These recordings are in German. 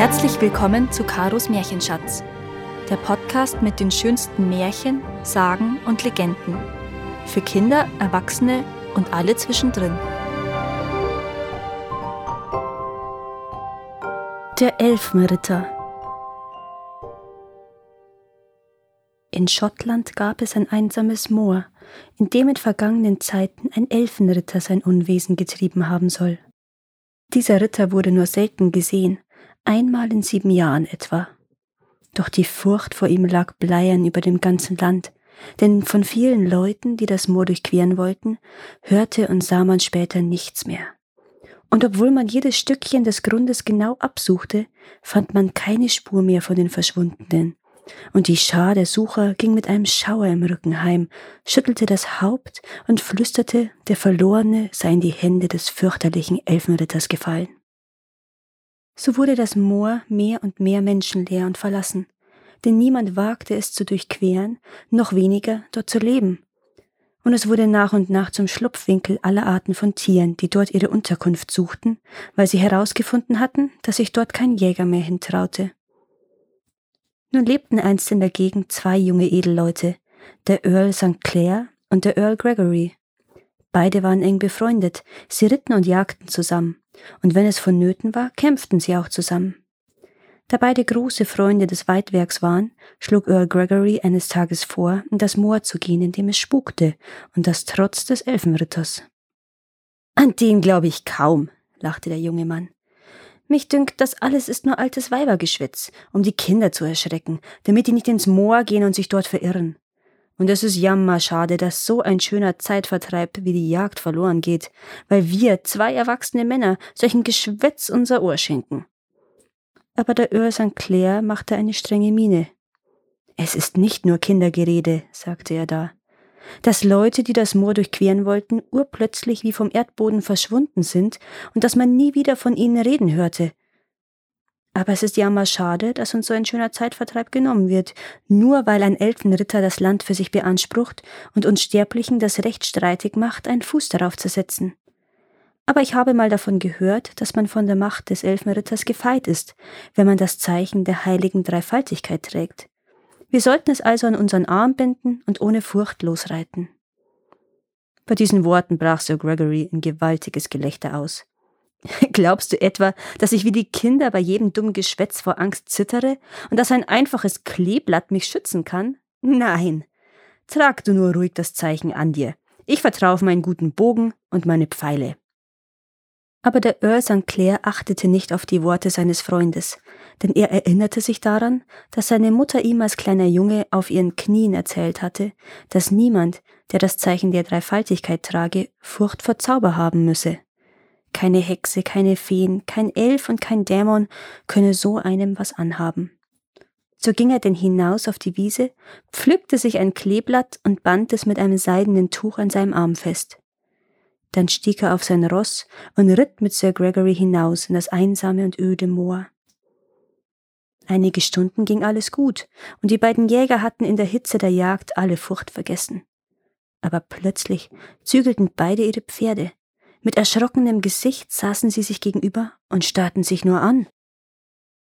Herzlich willkommen zu Karos Märchenschatz, der Podcast mit den schönsten Märchen, Sagen und Legenden. Für Kinder, Erwachsene und alle zwischendrin. Der Elfenritter. In Schottland gab es ein einsames Moor, in dem in vergangenen Zeiten ein Elfenritter sein Unwesen getrieben haben soll. Dieser Ritter wurde nur selten gesehen, einmal in sieben Jahren etwa. Doch die Furcht vor ihm lag bleiern über dem ganzen Land, denn von vielen Leuten, die das Moor durchqueren wollten, hörte und sah man später nichts mehr. Und obwohl man jedes Stückchen des Grundes genau absuchte, fand man keine Spur mehr von den Verschwundenen, und die Schar der Sucher ging mit einem Schauer im Rücken heim, schüttelte das Haupt und flüsterte, der Verlorene sei in die Hände des fürchterlichen Elfenritters gefallen. So wurde das Moor mehr und mehr menschenleer und verlassen, denn niemand wagte es zu durchqueren, noch weniger dort zu leben. Und es wurde nach und nach zum Schlupfwinkel aller Arten von Tieren, die dort ihre Unterkunft suchten, weil sie herausgefunden hatten, dass sich dort kein Jäger mehr hintraute. Nun lebten einst in der Gegend zwei junge Edelleute, der Earl St. Clair und der Earl Gregory. Beide waren eng befreundet, sie ritten und jagten zusammen, und wenn es vonnöten war, kämpften sie auch zusammen. Da beide große Freunde des Weitwerks waren, schlug Earl Gregory eines Tages vor, in das Moor zu gehen, in dem es spukte, und das trotz des Elfenritters. An den glaube ich kaum, lachte der junge Mann. Mich dünkt, das alles ist nur altes Weibergeschwätz, um die Kinder zu erschrecken, damit die nicht ins Moor gehen und sich dort verirren. Und es ist jammerschade, dass so ein schöner Zeitvertreib wie die Jagd verloren geht, weil wir, zwei erwachsene Männer, solchen Geschwätz unser Ohr schenken. Aber der Earl St. Clair machte eine strenge Miene. Es ist nicht nur Kindergerede, sagte er da dass Leute, die das Moor durchqueren wollten, urplötzlich wie vom Erdboden verschwunden sind und dass man nie wieder von ihnen reden hörte. Aber es ist ja mal schade, dass uns so ein schöner Zeitvertreib genommen wird, nur weil ein Elfenritter das Land für sich beansprucht und uns Sterblichen das Recht streitig macht, einen Fuß darauf zu setzen. Aber ich habe mal davon gehört, dass man von der Macht des Elfenritters gefeit ist, wenn man das Zeichen der heiligen Dreifaltigkeit trägt. Wir sollten es also an unseren Arm binden und ohne Furcht losreiten. Bei diesen Worten brach Sir Gregory in gewaltiges Gelächter aus. Glaubst du etwa, dass ich wie die Kinder bei jedem dummen Geschwätz vor Angst zittere und dass ein einfaches Kleeblatt mich schützen kann? Nein. Trag du nur ruhig das Zeichen an dir. Ich vertraue auf meinen guten Bogen und meine Pfeile. Aber der Earl St. Clair achtete nicht auf die Worte seines Freundes, denn er erinnerte sich daran, dass seine Mutter ihm als kleiner Junge auf ihren Knien erzählt hatte, dass niemand, der das Zeichen der Dreifaltigkeit trage, Furcht vor Zauber haben müsse. Keine Hexe, keine Feen, kein Elf und kein Dämon könne so einem was anhaben. So ging er denn hinaus auf die Wiese, pflückte sich ein Kleeblatt und band es mit einem seidenen Tuch an seinem Arm fest. Dann stieg er auf sein Ross und ritt mit Sir Gregory hinaus in das einsame und öde Moor. Einige Stunden ging alles gut, und die beiden Jäger hatten in der Hitze der Jagd alle Furcht vergessen. Aber plötzlich zügelten beide ihre Pferde. Mit erschrockenem Gesicht saßen sie sich gegenüber und starrten sich nur an.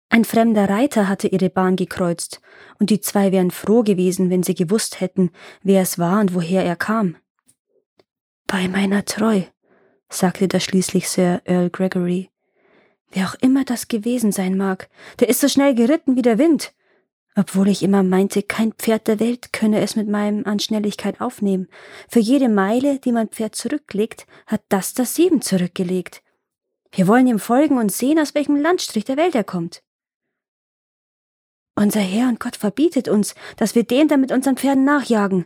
Ein fremder Reiter hatte ihre Bahn gekreuzt, und die zwei wären froh gewesen, wenn sie gewusst hätten, wer es war und woher er kam. Bei meiner Treu, sagte da schließlich Sir Earl Gregory. Wer auch immer das gewesen sein mag, der ist so schnell geritten wie der Wind. Obwohl ich immer meinte, kein Pferd der Welt könne es mit meinem an Schnelligkeit aufnehmen. Für jede Meile, die mein Pferd zurücklegt, hat das das sieben zurückgelegt. Wir wollen ihm folgen und sehen, aus welchem Landstrich der Welt er kommt. Unser Herr und Gott verbietet uns, dass wir dem da mit unseren Pferden nachjagen,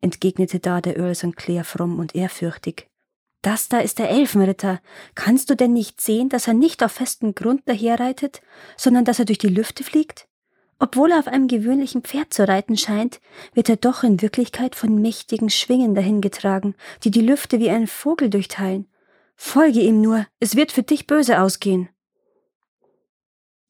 entgegnete da der Earl St. Clair fromm und ehrfürchtig. Das da ist der Elfenritter. Kannst du denn nicht sehen, dass er nicht auf festem Grund daherreitet, sondern dass er durch die Lüfte fliegt? Obwohl er auf einem gewöhnlichen Pferd zu reiten scheint, wird er doch in Wirklichkeit von mächtigen Schwingen dahingetragen, die die Lüfte wie ein Vogel durchteilen. Folge ihm nur, es wird für dich böse ausgehen.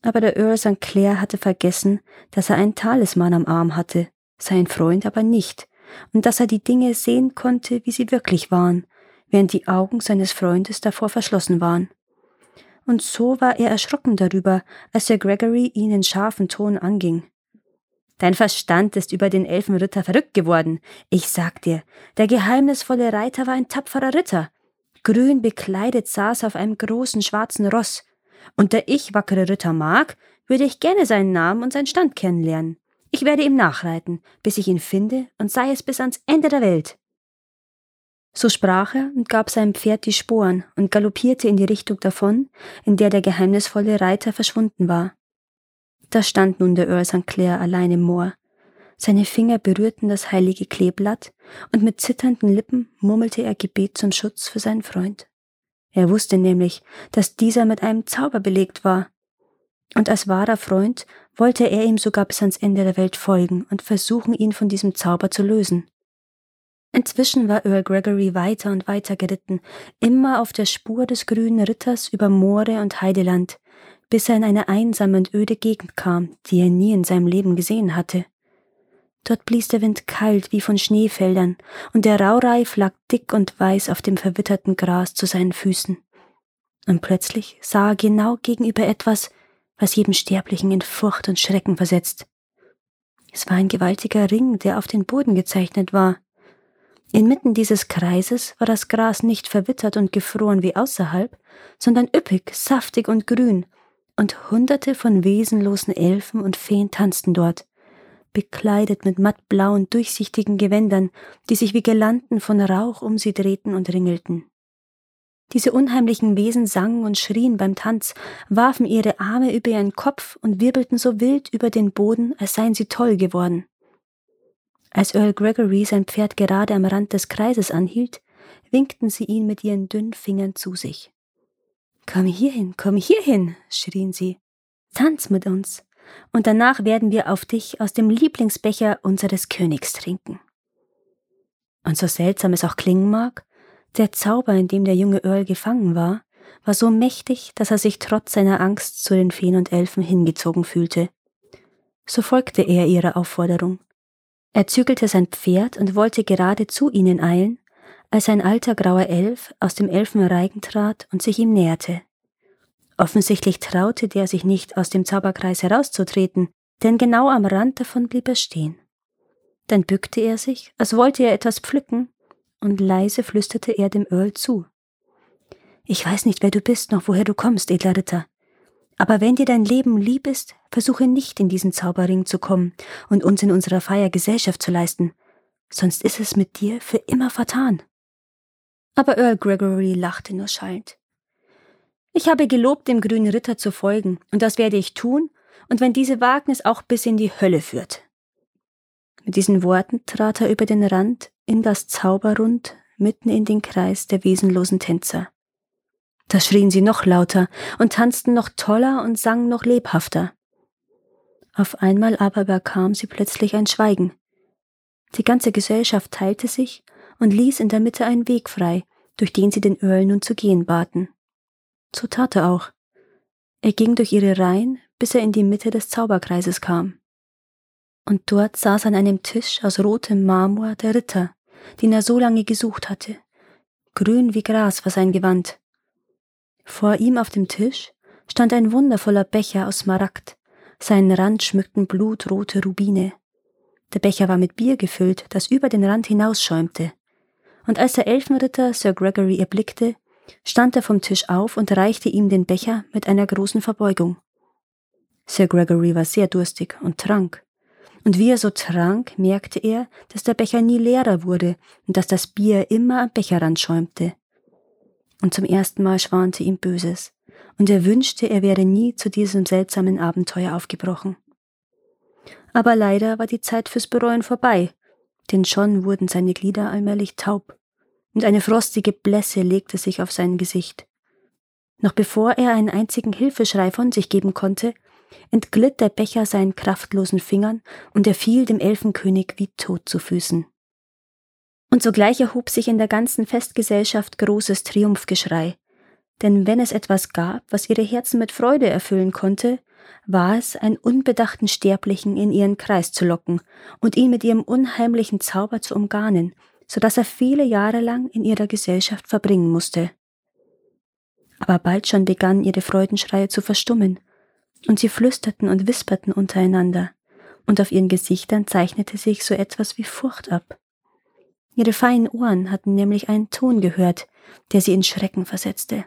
Aber der Earl St. Clair hatte vergessen, dass er einen Talisman am Arm hatte, sein Freund aber nicht, und dass er die Dinge sehen konnte, wie sie wirklich waren, während die Augen seines Freundes davor verschlossen waren. Und so war er erschrocken darüber, als Sir Gregory ihn in scharfen Ton anging. Dein Verstand ist über den Elfenritter verrückt geworden. Ich sag dir, der geheimnisvolle Reiter war ein tapferer Ritter. Grün bekleidet saß auf einem großen schwarzen Ross. Und da ich wackere Ritter mag, würde ich gerne seinen Namen und seinen Stand kennenlernen. Ich werde ihm nachreiten, bis ich ihn finde, und sei es bis ans Ende der Welt. So sprach er und gab seinem Pferd die Sporen und galoppierte in die Richtung davon, in der der geheimnisvolle Reiter verschwunden war. Da stand nun der Earl St. Clair allein im Moor. Seine Finger berührten das heilige Kleeblatt, und mit zitternden Lippen murmelte er Gebet zum Schutz für seinen Freund. Er wusste nämlich, dass dieser mit einem Zauber belegt war, und als wahrer Freund wollte er ihm sogar bis ans Ende der Welt folgen und versuchen, ihn von diesem Zauber zu lösen. Inzwischen war Earl Gregory weiter und weiter geritten, immer auf der Spur des grünen Ritters über Moore und Heideland, bis er in eine einsame und öde Gegend kam, die er nie in seinem Leben gesehen hatte. Dort blies der Wind kalt wie von Schneefeldern, und der Raureif lag dick und weiß auf dem verwitterten Gras zu seinen Füßen. Und plötzlich sah er genau gegenüber etwas, was jedem Sterblichen in Furcht und Schrecken versetzt. Es war ein gewaltiger Ring, der auf den Boden gezeichnet war. Inmitten dieses Kreises war das Gras nicht verwittert und gefroren wie außerhalb, sondern üppig, saftig und grün, und hunderte von wesenlosen Elfen und Feen tanzten dort, bekleidet mit mattblauen, durchsichtigen Gewändern, die sich wie Girlanden von Rauch um sie drehten und ringelten. Diese unheimlichen Wesen sangen und schrien beim Tanz, warfen ihre Arme über ihren Kopf und wirbelten so wild über den Boden, als seien sie toll geworden. Als Earl Gregory sein Pferd gerade am Rand des Kreises anhielt, winkten sie ihn mit ihren dünnen Fingern zu sich. Komm hierhin, komm hierhin, schrien sie. Tanz mit uns, und danach werden wir auf dich aus dem Lieblingsbecher unseres Königs trinken. Und so seltsam es auch klingen mag, der Zauber, in dem der junge Earl gefangen war, war so mächtig, dass er sich trotz seiner Angst zu den Feen und Elfen hingezogen fühlte. So folgte er ihrer Aufforderung er zügelte sein Pferd und wollte gerade zu ihnen eilen, als ein alter grauer Elf aus dem Elfenreigen trat und sich ihm näherte. Offensichtlich traute der sich nicht, aus dem Zauberkreis herauszutreten, denn genau am Rand davon blieb er stehen. Dann bückte er sich, als wollte er etwas pflücken, und leise flüsterte er dem Earl zu. Ich weiß nicht, wer du bist, noch woher du kommst, edler Ritter. Aber wenn dir dein Leben lieb ist, versuche nicht in diesen Zauberring zu kommen und uns in unserer Feier Gesellschaft zu leisten, sonst ist es mit dir für immer vertan. Aber Earl Gregory lachte nur schallend. Ich habe gelobt, dem grünen Ritter zu folgen, und das werde ich tun, und wenn diese Wagnis auch bis in die Hölle führt. Mit diesen Worten trat er über den Rand in das Zauberrund mitten in den Kreis der wesenlosen Tänzer. Da schrien sie noch lauter und tanzten noch toller und sangen noch lebhafter. Auf einmal aber überkam sie plötzlich ein Schweigen. Die ganze Gesellschaft teilte sich und ließ in der Mitte einen Weg frei, durch den sie den Earl nun zu gehen baten. So tat er auch. Er ging durch ihre Reihen, bis er in die Mitte des Zauberkreises kam. Und dort saß an einem Tisch aus rotem Marmor der Ritter, den er so lange gesucht hatte. Grün wie Gras war sein Gewand, vor ihm auf dem Tisch stand ein wundervoller Becher aus Smaragd, seinen Rand schmückten blutrote Rubine. Der Becher war mit Bier gefüllt, das über den Rand hinausschäumte. Und als der Elfenritter Sir Gregory erblickte, stand er vom Tisch auf und reichte ihm den Becher mit einer großen Verbeugung. Sir Gregory war sehr durstig und trank. Und wie er so trank, merkte er, dass der Becher nie leerer wurde und dass das Bier immer am Becherrand schäumte und zum ersten Mal schwante ihm Böses, und er wünschte, er wäre nie zu diesem seltsamen Abenteuer aufgebrochen. Aber leider war die Zeit fürs Bereuen vorbei, denn schon wurden seine Glieder allmählich taub, und eine frostige Blässe legte sich auf sein Gesicht. Noch bevor er einen einzigen Hilfeschrei von sich geben konnte, entglitt der Becher seinen kraftlosen Fingern und er fiel dem Elfenkönig wie tot zu Füßen. Und sogleich erhob sich in der ganzen Festgesellschaft großes Triumphgeschrei. Denn wenn es etwas gab, was ihre Herzen mit Freude erfüllen konnte, war es, einen unbedachten Sterblichen in ihren Kreis zu locken und ihn mit ihrem unheimlichen Zauber zu umgarnen, so dass er viele Jahre lang in ihrer Gesellschaft verbringen musste. aber bald schon begannen ihre Freudenschreie zu verstummen, und sie flüsterten und wisperten untereinander, und auf ihren Gesichtern zeichnete sich so etwas wie Furcht ab. Ihre feinen Ohren hatten nämlich einen Ton gehört, der sie in Schrecken versetzte.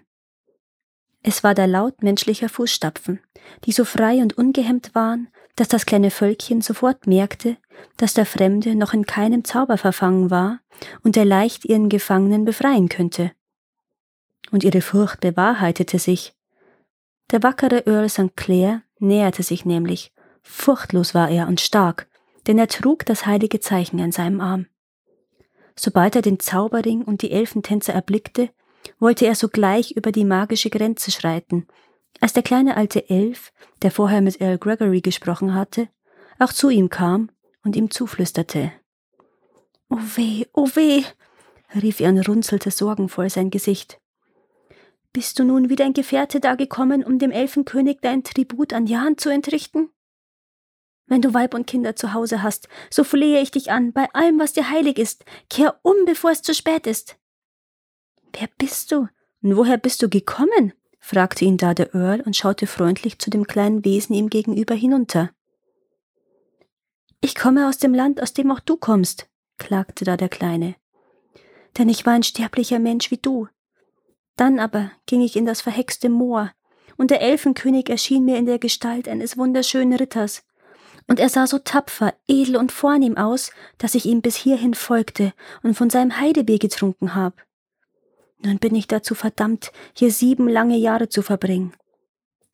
Es war der Laut menschlicher Fußstapfen, die so frei und ungehemmt waren, dass das kleine Völkchen sofort merkte, dass der Fremde noch in keinem Zauber verfangen war und er leicht ihren Gefangenen befreien könnte. Und ihre Furcht bewahrheitete sich. Der wackere Earl St. Clair näherte sich nämlich, furchtlos war er und stark, denn er trug das heilige Zeichen an seinem Arm. Sobald er den Zauberring und die Elfentänzer erblickte, wollte er sogleich über die magische Grenze schreiten, als der kleine alte Elf, der vorher mit Earl Gregory gesprochen hatte, auch zu ihm kam und ihm zuflüsterte. Oh weh, oh weh, rief er und runzelte sorgenvoll sein Gesicht. Bist du nun wie dein Gefährte da gekommen, um dem Elfenkönig dein Tribut an Jan zu entrichten? Wenn du Weib und Kinder zu Hause hast, so flehe ich dich an, bei allem, was dir heilig ist, kehr um, bevor es zu spät ist. Wer bist du? Und woher bist du gekommen? fragte ihn da der Earl und schaute freundlich zu dem kleinen Wesen ihm gegenüber hinunter. Ich komme aus dem Land, aus dem auch du kommst, klagte da der Kleine. Denn ich war ein sterblicher Mensch wie du. Dann aber ging ich in das verhexte Moor, und der Elfenkönig erschien mir in der Gestalt eines wunderschönen Ritters, und er sah so tapfer, edel und vornehm aus, dass ich ihm bis hierhin folgte und von seinem Heidebier getrunken hab. Nun bin ich dazu verdammt, hier sieben lange Jahre zu verbringen.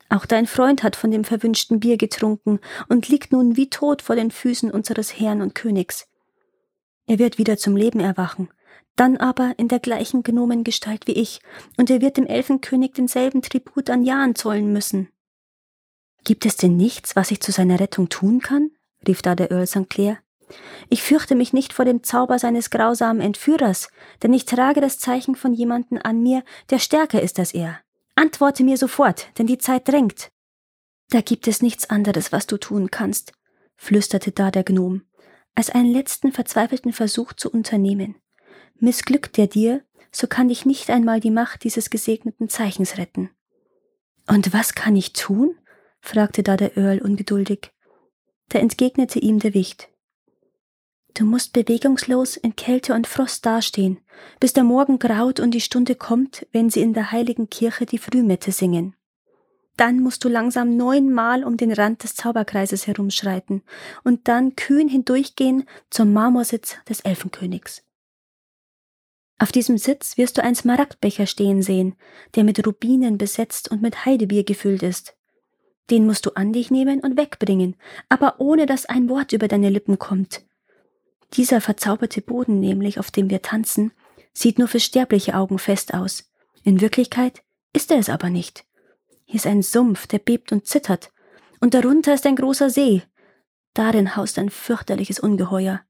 Auch dein Freund hat von dem verwünschten Bier getrunken und liegt nun wie tot vor den Füßen unseres Herrn und Königs. Er wird wieder zum Leben erwachen, dann aber in der gleichen Gnomengestalt wie ich, und er wird dem Elfenkönig denselben Tribut an Jahren zollen müssen. Gibt es denn nichts, was ich zu seiner Rettung tun kann? rief da der Earl St. Clair. Ich fürchte mich nicht vor dem Zauber seines grausamen Entführers, denn ich trage das Zeichen von jemanden an mir, der stärker ist als er. Antworte mir sofort, denn die Zeit drängt. Da gibt es nichts anderes, was du tun kannst, flüsterte da der Gnom, als einen letzten verzweifelten Versuch zu unternehmen. Missglückt der dir, so kann dich nicht einmal die Macht dieses gesegneten Zeichens retten. Und was kann ich tun? fragte da der Earl ungeduldig. Da entgegnete ihm der Wicht. Du musst bewegungslos in Kälte und Frost dastehen, bis der Morgen graut und die Stunde kommt, wenn sie in der heiligen Kirche die Frühmette singen. Dann musst du langsam neunmal um den Rand des Zauberkreises herumschreiten und dann kühn hindurchgehen zum Marmorsitz des Elfenkönigs. Auf diesem Sitz wirst du einen Smaragdbecher stehen sehen, der mit Rubinen besetzt und mit Heidebier gefüllt ist. Den musst du an dich nehmen und wegbringen, aber ohne dass ein Wort über deine Lippen kommt. Dieser verzauberte Boden nämlich, auf dem wir tanzen, sieht nur für sterbliche Augen fest aus. In Wirklichkeit ist er es aber nicht. Hier ist ein Sumpf, der bebt und zittert, und darunter ist ein großer See. Darin haust ein fürchterliches Ungeheuer.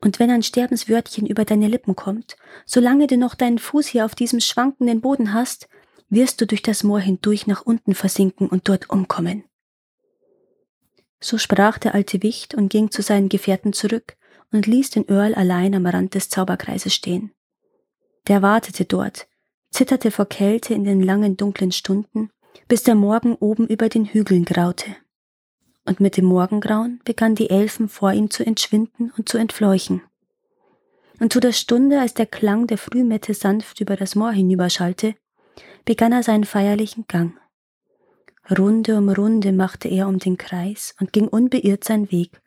Und wenn ein Sterbenswörtchen über deine Lippen kommt, solange du noch deinen Fuß hier auf diesem schwankenden Boden hast, wirst du durch das Moor hindurch nach unten versinken und dort umkommen. So sprach der alte Wicht und ging zu seinen Gefährten zurück und ließ den Earl allein am Rand des Zauberkreises stehen. Der wartete dort, zitterte vor Kälte in den langen dunklen Stunden, bis der Morgen oben über den Hügeln graute. Und mit dem Morgengrauen begann die Elfen vor ihm zu entschwinden und zu entfleuchen. Und zu der Stunde, als der Klang der Frühmette sanft über das Moor hinüberschallte, begann er seinen feierlichen Gang. Runde um Runde machte er um den Kreis und ging unbeirrt seinen Weg,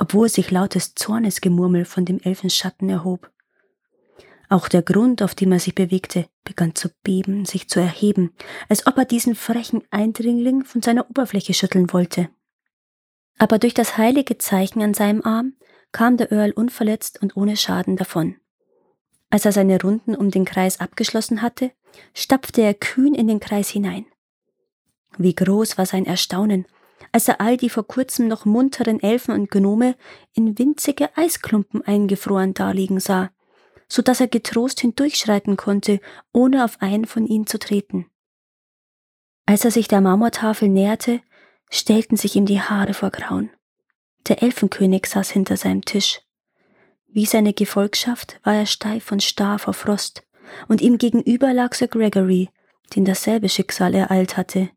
obwohl sich lautes Zornesgemurmel von dem Elfenschatten erhob. Auch der Grund, auf dem er sich bewegte, begann zu beben, sich zu erheben, als ob er diesen frechen Eindringling von seiner Oberfläche schütteln wollte. Aber durch das heilige Zeichen an seinem Arm kam der Earl unverletzt und ohne Schaden davon. Als er seine Runden um den Kreis abgeschlossen hatte, stapfte er kühn in den Kreis hinein. Wie groß war sein Erstaunen, als er all die vor kurzem noch munteren Elfen und Gnome in winzige Eisklumpen eingefroren daliegen sah, so dass er getrost hindurchschreiten konnte, ohne auf einen von ihnen zu treten. Als er sich der Marmortafel näherte, stellten sich ihm die Haare vor Grauen. Der Elfenkönig saß hinter seinem Tisch. Wie seine Gefolgschaft war er steif und starr vor Frost, und ihm gegenüber lag Sir Gregory, den dasselbe Schicksal ereilt hatte.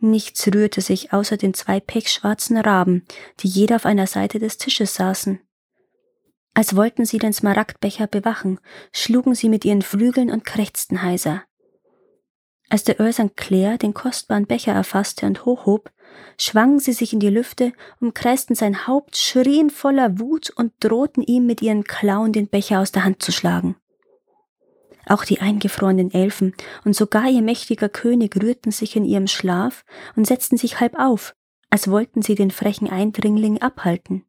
Nichts rührte sich außer den zwei pechschwarzen Raben, die jeder auf einer Seite des Tisches saßen. Als wollten sie den Smaragdbecher bewachen, schlugen sie mit ihren Flügeln und krächzten heiser. Als der Earl St. Clair den kostbaren Becher erfasste und hochhob, schwangen sie sich in die Lüfte, umkreisten sein Haupt, schrien voller Wut und drohten ihm mit ihren Klauen den Becher aus der Hand zu schlagen. Auch die eingefrorenen Elfen und sogar ihr mächtiger König rührten sich in ihrem Schlaf und setzten sich halb auf, als wollten sie den frechen Eindringling abhalten.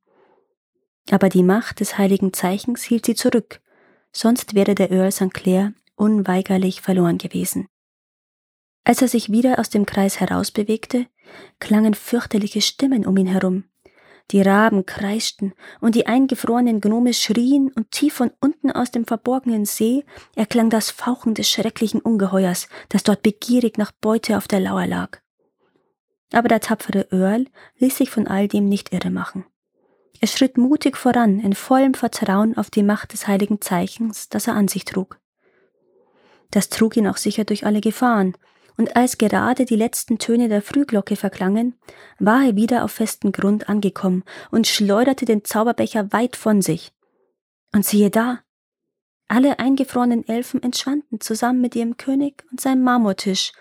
Aber die Macht des heiligen Zeichens hielt sie zurück, sonst wäre der Earl St. Clair unweigerlich verloren gewesen. Als er sich wieder aus dem Kreis herausbewegte, klangen fürchterliche Stimmen um ihn herum. Die Raben kreischten und die eingefrorenen Gnome schrien und tief von unten aus dem verborgenen See erklang das Fauchen des schrecklichen Ungeheuers, das dort begierig nach Beute auf der Lauer lag. Aber der tapfere Earl ließ sich von all dem nicht irre machen. Er schritt mutig voran in vollem Vertrauen auf die Macht des heiligen Zeichens, das er an sich trug. Das trug ihn auch sicher durch alle Gefahren, und als gerade die letzten Töne der Frühglocke verklangen, war er wieder auf festen Grund angekommen und schleuderte den Zauberbecher weit von sich. Und siehe da, alle eingefrorenen Elfen entschwanden zusammen mit ihrem König und seinem Marmortisch,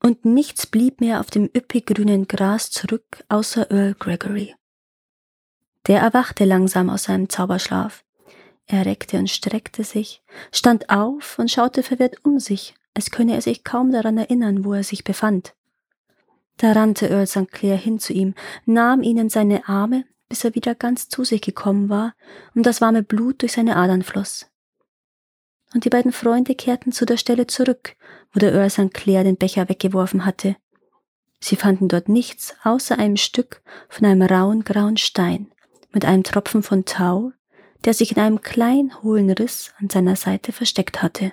und nichts blieb mehr auf dem üppig grünen Gras zurück außer Earl Gregory. Der erwachte langsam aus seinem Zauberschlaf. Er reckte und streckte sich, stand auf und schaute verwirrt um sich, als könne er sich kaum daran erinnern, wo er sich befand. Da rannte Earl St. Clair hin zu ihm, nahm ihn in seine Arme, bis er wieder ganz zu sich gekommen war und das warme Blut durch seine Adern floss. Und die beiden Freunde kehrten zu der Stelle zurück, wo der Earl St. Clair den Becher weggeworfen hatte. Sie fanden dort nichts außer einem Stück von einem rauen grauen Stein mit einem Tropfen von Tau, der sich in einem kleinen hohlen Riss an seiner Seite versteckt hatte.